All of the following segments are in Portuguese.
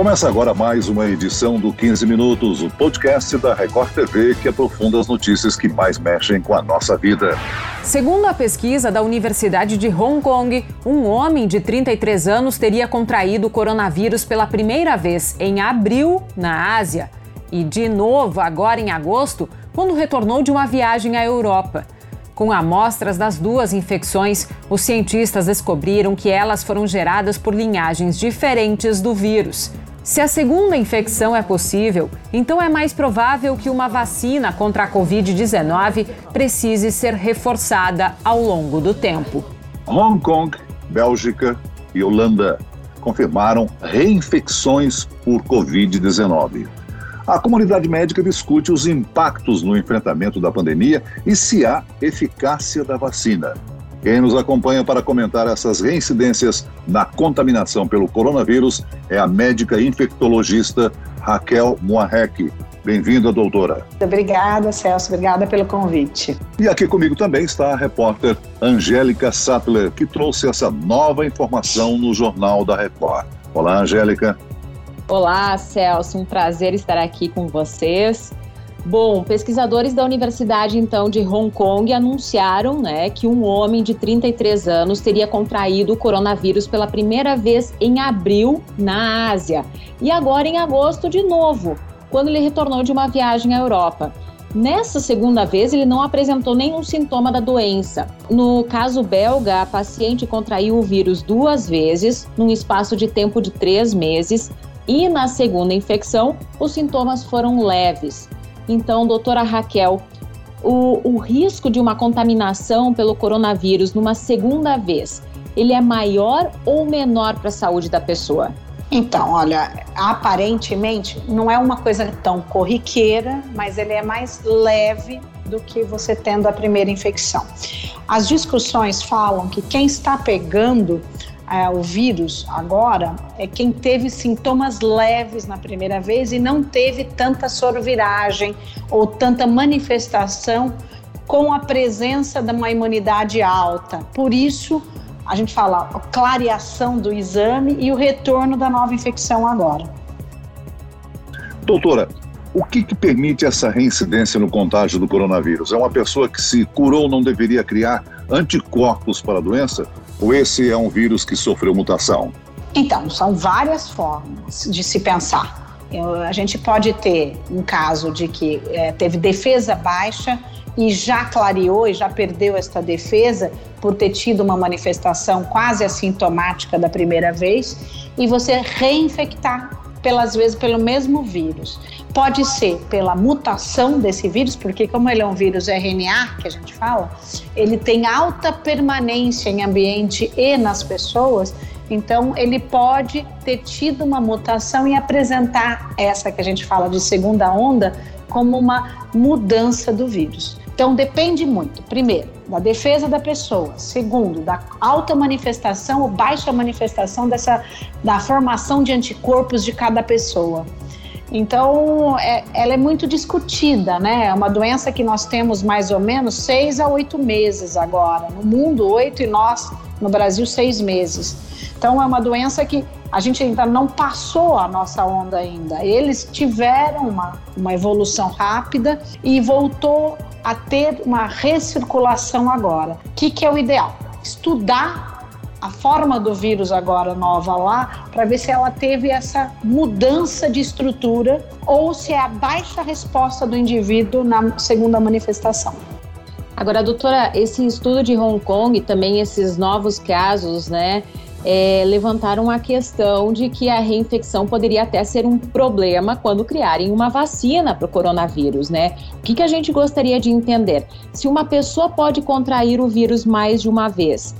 Começa agora mais uma edição do 15 Minutos, o podcast da Record TV que aprofunda as notícias que mais mexem com a nossa vida. Segundo a pesquisa da Universidade de Hong Kong, um homem de 33 anos teria contraído o coronavírus pela primeira vez em abril, na Ásia, e de novo agora em agosto, quando retornou de uma viagem à Europa. Com amostras das duas infecções, os cientistas descobriram que elas foram geradas por linhagens diferentes do vírus. Se a segunda infecção é possível, então é mais provável que uma vacina contra a Covid-19 precise ser reforçada ao longo do tempo. Hong Kong, Bélgica e Holanda confirmaram reinfecções por Covid-19. A comunidade médica discute os impactos no enfrentamento da pandemia e se há eficácia da vacina. Quem nos acompanha para comentar essas reincidências na contaminação pelo coronavírus é a médica infectologista Raquel Moarec. Bem-vinda, doutora. Obrigada, Celso. Obrigada pelo convite. E aqui comigo também está a repórter Angélica Sattler, que trouxe essa nova informação no Jornal da Record. Olá, Angélica. Olá, Celso, um prazer estar aqui com vocês. Bom, pesquisadores da Universidade então de Hong Kong anunciaram, né, que um homem de 33 anos teria contraído o coronavírus pela primeira vez em abril na Ásia e agora em agosto de novo, quando ele retornou de uma viagem à Europa. Nessa segunda vez, ele não apresentou nenhum sintoma da doença. No caso belga, a paciente contraiu o vírus duas vezes, num espaço de tempo de três meses, e na segunda infecção, os sintomas foram leves. Então, doutora Raquel, o, o risco de uma contaminação pelo coronavírus numa segunda vez, ele é maior ou menor para a saúde da pessoa? Então, olha, aparentemente não é uma coisa tão corriqueira, mas ele é mais leve do que você tendo a primeira infecção. As discussões falam que quem está pegando é, o vírus agora é quem teve sintomas leves na primeira vez e não teve tanta sorviragem ou tanta manifestação com a presença de uma imunidade alta. Por isso, a gente fala a clareação do exame e o retorno da nova infecção agora. Doutora, o que, que, permite essa reincidência no contágio do coronavírus? É uma pessoa que se curou não deveria criar anticorpos para a doença? Ou esse é um vírus que sofreu mutação? Então, são várias formas de se pensar. A gente pode ter um caso de que é, teve defesa baixa e já clareou e já perdeu esta defesa por ter tido uma manifestação quase assintomática da primeira vez e você reinfectar pelas vezes pelo mesmo vírus. Pode ser pela mutação desse vírus, porque como ele é um vírus RNA, que a gente fala, ele tem alta permanência em ambiente e nas pessoas, então ele pode ter tido uma mutação e apresentar essa que a gente fala de segunda onda como uma mudança do vírus. Então depende muito, primeiro, da defesa da pessoa, segundo, da alta manifestação ou baixa manifestação dessa da formação de anticorpos de cada pessoa. Então, é, ela é muito discutida, né? É uma doença que nós temos mais ou menos seis a oito meses agora. No mundo, oito e nós, no Brasil, seis meses. Então, é uma doença que a gente ainda não passou a nossa onda ainda. Eles tiveram uma, uma evolução rápida e voltou a ter uma recirculação agora. O que, que é o ideal? Estudar a forma do vírus agora nova lá, para ver se ela teve essa mudança de estrutura ou se é a baixa resposta do indivíduo na segunda manifestação. Agora, doutora, esse estudo de Hong Kong, também esses novos casos, né, é, levantaram a questão de que a reinfecção poderia até ser um problema quando criarem uma vacina para o coronavírus, né? O que, que a gente gostaria de entender? Se uma pessoa pode contrair o vírus mais de uma vez,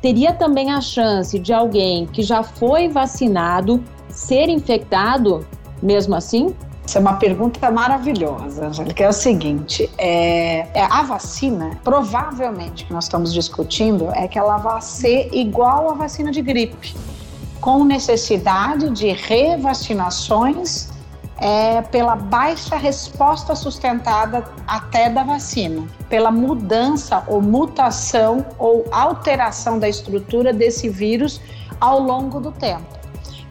teria também a chance de alguém que já foi vacinado ser infectado mesmo assim? Essa é uma pergunta maravilhosa, Angélica. É o seguinte: é, é, a vacina, provavelmente, que nós estamos discutindo, é que ela vai ser igual à vacina de gripe, com necessidade de revacinações é, pela baixa resposta sustentada até da vacina, pela mudança ou mutação ou alteração da estrutura desse vírus ao longo do tempo.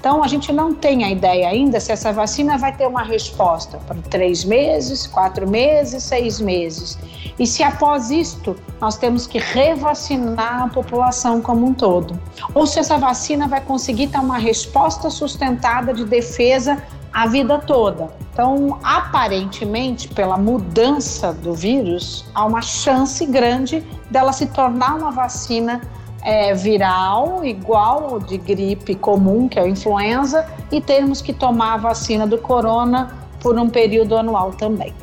Então, a gente não tem a ideia ainda se essa vacina vai ter uma resposta para três meses, quatro meses, seis meses. E se após isto nós temos que revacinar a população como um todo. Ou se essa vacina vai conseguir ter uma resposta sustentada de defesa a vida toda. Então, aparentemente, pela mudança do vírus, há uma chance grande dela se tornar uma vacina é, viral, igual de gripe comum, que é a influenza, e termos que tomar a vacina do corona por um período anual também.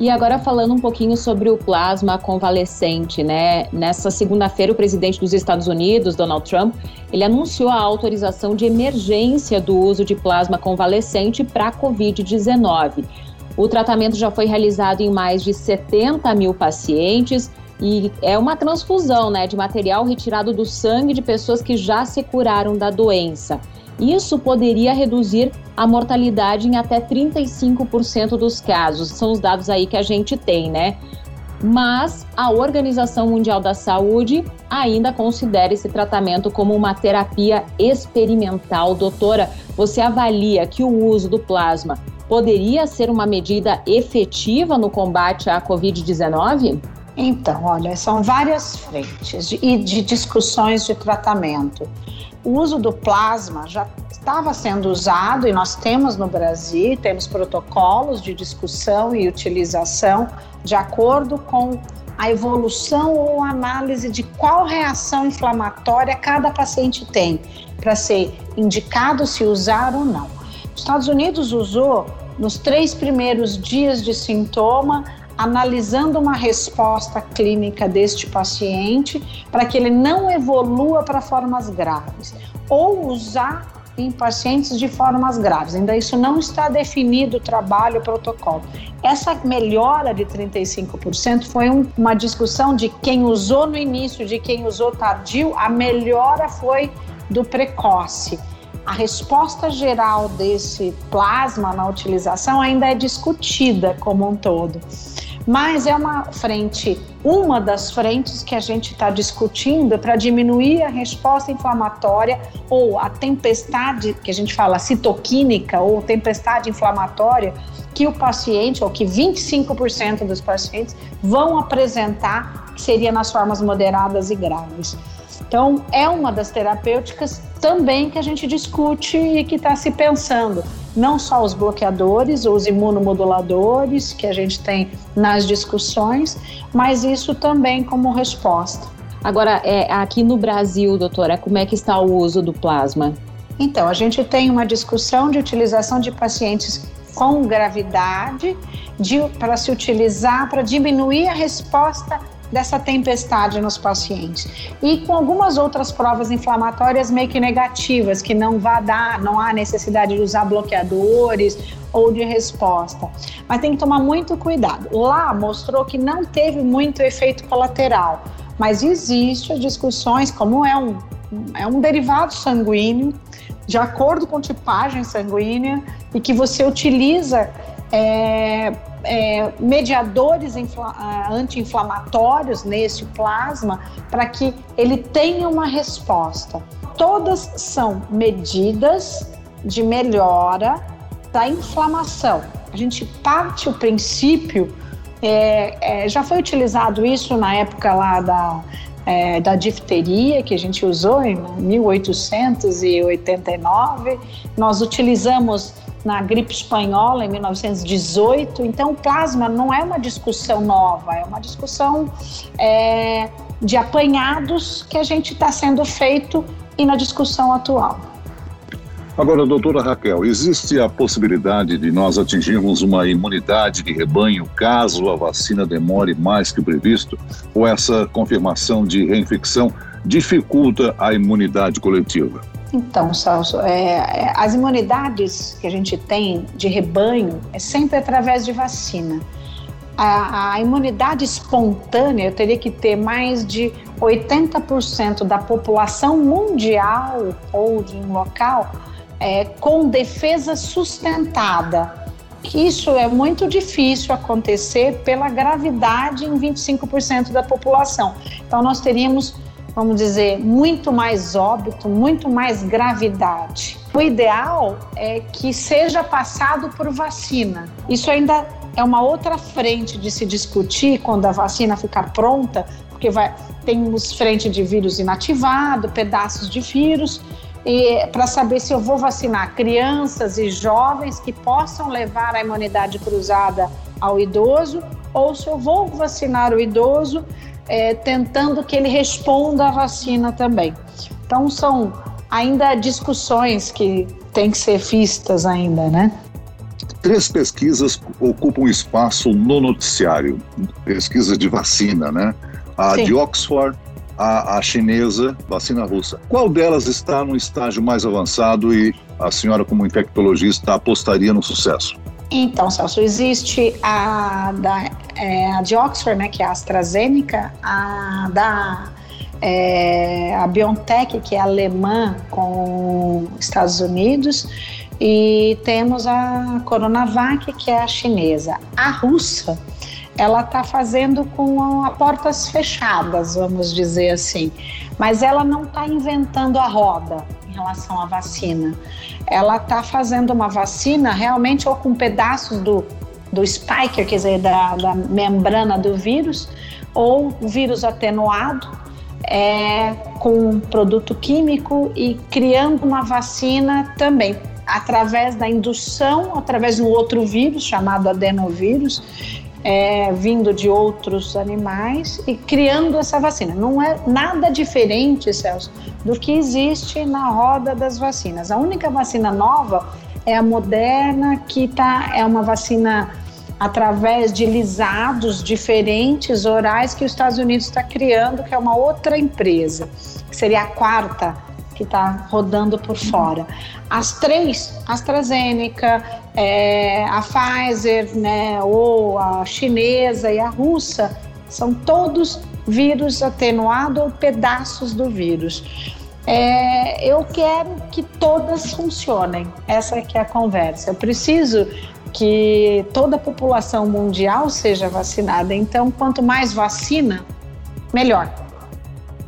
E agora falando um pouquinho sobre o plasma convalescente, né? Nessa segunda-feira, o presidente dos Estados Unidos, Donald Trump, ele anunciou a autorização de emergência do uso de plasma convalescente para a Covid-19. O tratamento já foi realizado em mais de 70 mil pacientes e é uma transfusão, né, de material retirado do sangue de pessoas que já se curaram da doença. Isso poderia reduzir a mortalidade em até 35% dos casos. São os dados aí que a gente tem, né? Mas a Organização Mundial da Saúde ainda considera esse tratamento como uma terapia experimental. Doutora, você avalia que o uso do plasma poderia ser uma medida efetiva no combate à Covid-19? Então, olha, são várias frentes de, de discussões de tratamento. O uso do plasma já estava sendo usado e nós temos no Brasil, temos protocolos de discussão e utilização de acordo com a evolução ou análise de qual reação inflamatória cada paciente tem, para ser indicado se usar ou não. Os Estados Unidos usou nos três primeiros dias de sintoma analisando uma resposta clínica deste paciente para que ele não evolua para formas graves, ou usar em pacientes de formas graves. Ainda isso não está definido o trabalho, o protocolo. Essa melhora de 35% foi um, uma discussão de quem usou no início, de quem usou tardio, a melhora foi do precoce. A resposta geral desse plasma na utilização ainda é discutida como um todo mas é uma frente, uma das frentes que a gente está discutindo para diminuir a resposta inflamatória ou a tempestade, que a gente fala citoquímica ou tempestade inflamatória, que o paciente, ou que 25% dos pacientes vão apresentar, que seria nas formas moderadas e graves. Então, é uma das terapêuticas também que a gente discute e que está se pensando. Não só os bloqueadores, os imunomoduladores que a gente tem nas discussões, mas isso também como resposta. Agora, é, aqui no Brasil, doutora, como é que está o uso do plasma? Então, a gente tem uma discussão de utilização de pacientes com gravidade para se utilizar para diminuir a resposta dessa tempestade nos pacientes. E com algumas outras provas inflamatórias meio que negativas, que não vai dar, não há necessidade de usar bloqueadores ou de resposta. Mas tem que tomar muito cuidado. Lá mostrou que não teve muito efeito colateral, mas existe discussões como é um é um derivado sanguíneo de acordo com tipagem sanguínea e que você utiliza é, é, mediadores ah, anti-inflamatórios nesse plasma para que ele tenha uma resposta. Todas são medidas de melhora da inflamação. A gente parte o princípio, é, é, já foi utilizado isso na época lá da, é, da difteria, que a gente usou em 1889. Nós utilizamos na gripe espanhola em 1918. Então, o plasma não é uma discussão nova, é uma discussão é, de apanhados que a gente está sendo feito e na discussão atual. Agora, doutora Raquel, existe a possibilidade de nós atingirmos uma imunidade de rebanho caso a vacina demore mais que o previsto? Ou essa confirmação de reinfecção dificulta a imunidade coletiva? Então, Celso, é, é, as imunidades que a gente tem de rebanho é sempre através de vacina. A, a imunidade espontânea, eu teria que ter mais de 80% da população mundial ou de um local é, com defesa sustentada. Isso é muito difícil acontecer pela gravidade em 25% da população. Então, nós teríamos vamos dizer, muito mais óbito, muito mais gravidade. O ideal é que seja passado por vacina. Isso ainda é uma outra frente de se discutir quando a vacina ficar pronta, porque vai, temos frente de vírus inativado, pedaços de vírus, para saber se eu vou vacinar crianças e jovens que possam levar a imunidade cruzada ao idoso, ou se eu vou vacinar o idoso é, tentando que ele responda à vacina também. Então são ainda discussões que têm que ser vistas ainda, né? Três pesquisas ocupam espaço no noticiário, pesquisa de vacina, né? A Sim. de Oxford, a, a chinesa, vacina russa. Qual delas está no estágio mais avançado e a senhora, como infectologista, apostaria no sucesso? Então, Celso, existe a, da, é, a de Oxford, né, que é a AstraZeneca, a da é, a BioNTech, que é alemã com Estados Unidos, e temos a Coronavac, que é a chinesa. A russa, ela está fazendo com a portas fechadas, vamos dizer assim, mas ela não está inventando a roda em relação à vacina. Ela está fazendo uma vacina realmente ou com pedaços do, do spike, quer dizer, da, da membrana do vírus, ou vírus atenuado, é, com produto químico e criando uma vacina também através da indução, através um outro vírus chamado adenovírus, é, vindo de outros animais e criando essa vacina. Não é nada diferente, Celso, do que existe na roda das vacinas. A única vacina nova é a Moderna, que tá, é uma vacina através de lisados diferentes orais que os Estados Unidos está criando, que é uma outra empresa, que seria a quarta que está rodando por fora. As três, AstraZeneca, é, a Pfizer, né, ou a chinesa e a russa, são todos vírus atenuado ou pedaços do vírus. É, eu quero que todas funcionem. Essa é é a conversa. Eu preciso que toda a população mundial seja vacinada. Então, quanto mais vacina, melhor.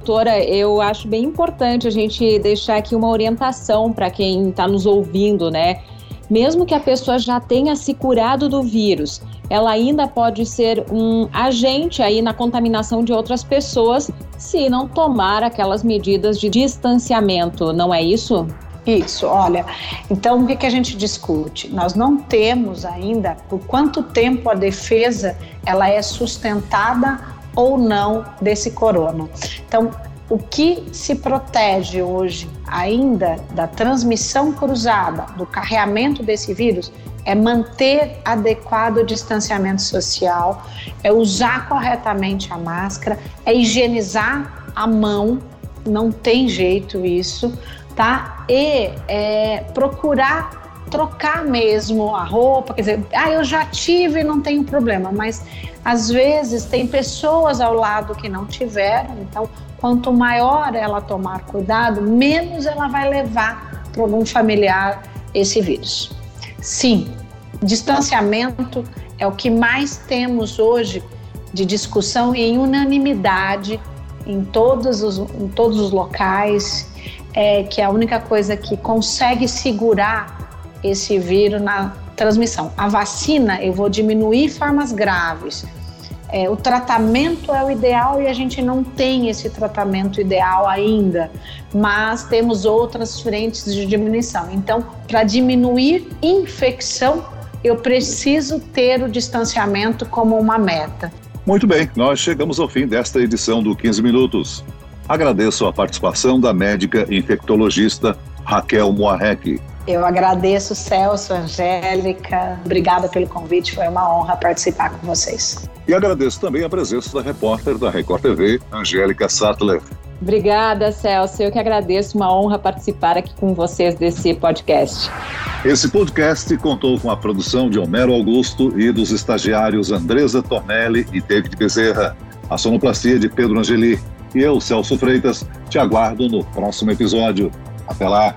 Doutora, eu acho bem importante a gente deixar aqui uma orientação para quem está nos ouvindo, né? Mesmo que a pessoa já tenha se curado do vírus, ela ainda pode ser um agente aí na contaminação de outras pessoas se não tomar aquelas medidas de distanciamento, não é isso? Isso, olha, então o que, que a gente discute? Nós não temos ainda por quanto tempo a defesa ela é sustentada ou não desse corona. Então, o que se protege hoje ainda da transmissão cruzada, do carreamento desse vírus, é manter adequado o distanciamento social, é usar corretamente a máscara, é higienizar a mão, não tem jeito isso, tá? E é, procurar trocar mesmo a roupa, quer dizer, ah, eu já tive e não tenho problema, mas às vezes tem pessoas ao lado que não tiveram, então quanto maior ela tomar cuidado, menos ela vai levar para algum familiar esse vírus. Sim, distanciamento é o que mais temos hoje de discussão em unanimidade em todos os, em todos os locais, é que é a única coisa que consegue segurar esse vírus na transmissão. A vacina, eu vou diminuir formas graves. É, o tratamento é o ideal e a gente não tem esse tratamento ideal ainda, mas temos outras frentes de diminuição. Então, para diminuir infecção, eu preciso ter o distanciamento como uma meta. Muito bem, nós chegamos ao fim desta edição do 15 Minutos. Agradeço a participação da médica infectologista Raquel Moarec. Eu agradeço, Celso, Angélica. Obrigada pelo convite, foi uma honra participar com vocês. E agradeço também a presença da repórter da Record TV, Angélica Sattler. Obrigada, Celso. Eu que agradeço, uma honra participar aqui com vocês desse podcast. Esse podcast contou com a produção de Homero Augusto e dos estagiários Andresa Tornelli e David Bezerra, a sonoplastia de Pedro Angeli. E eu, Celso Freitas, te aguardo no próximo episódio. Até lá!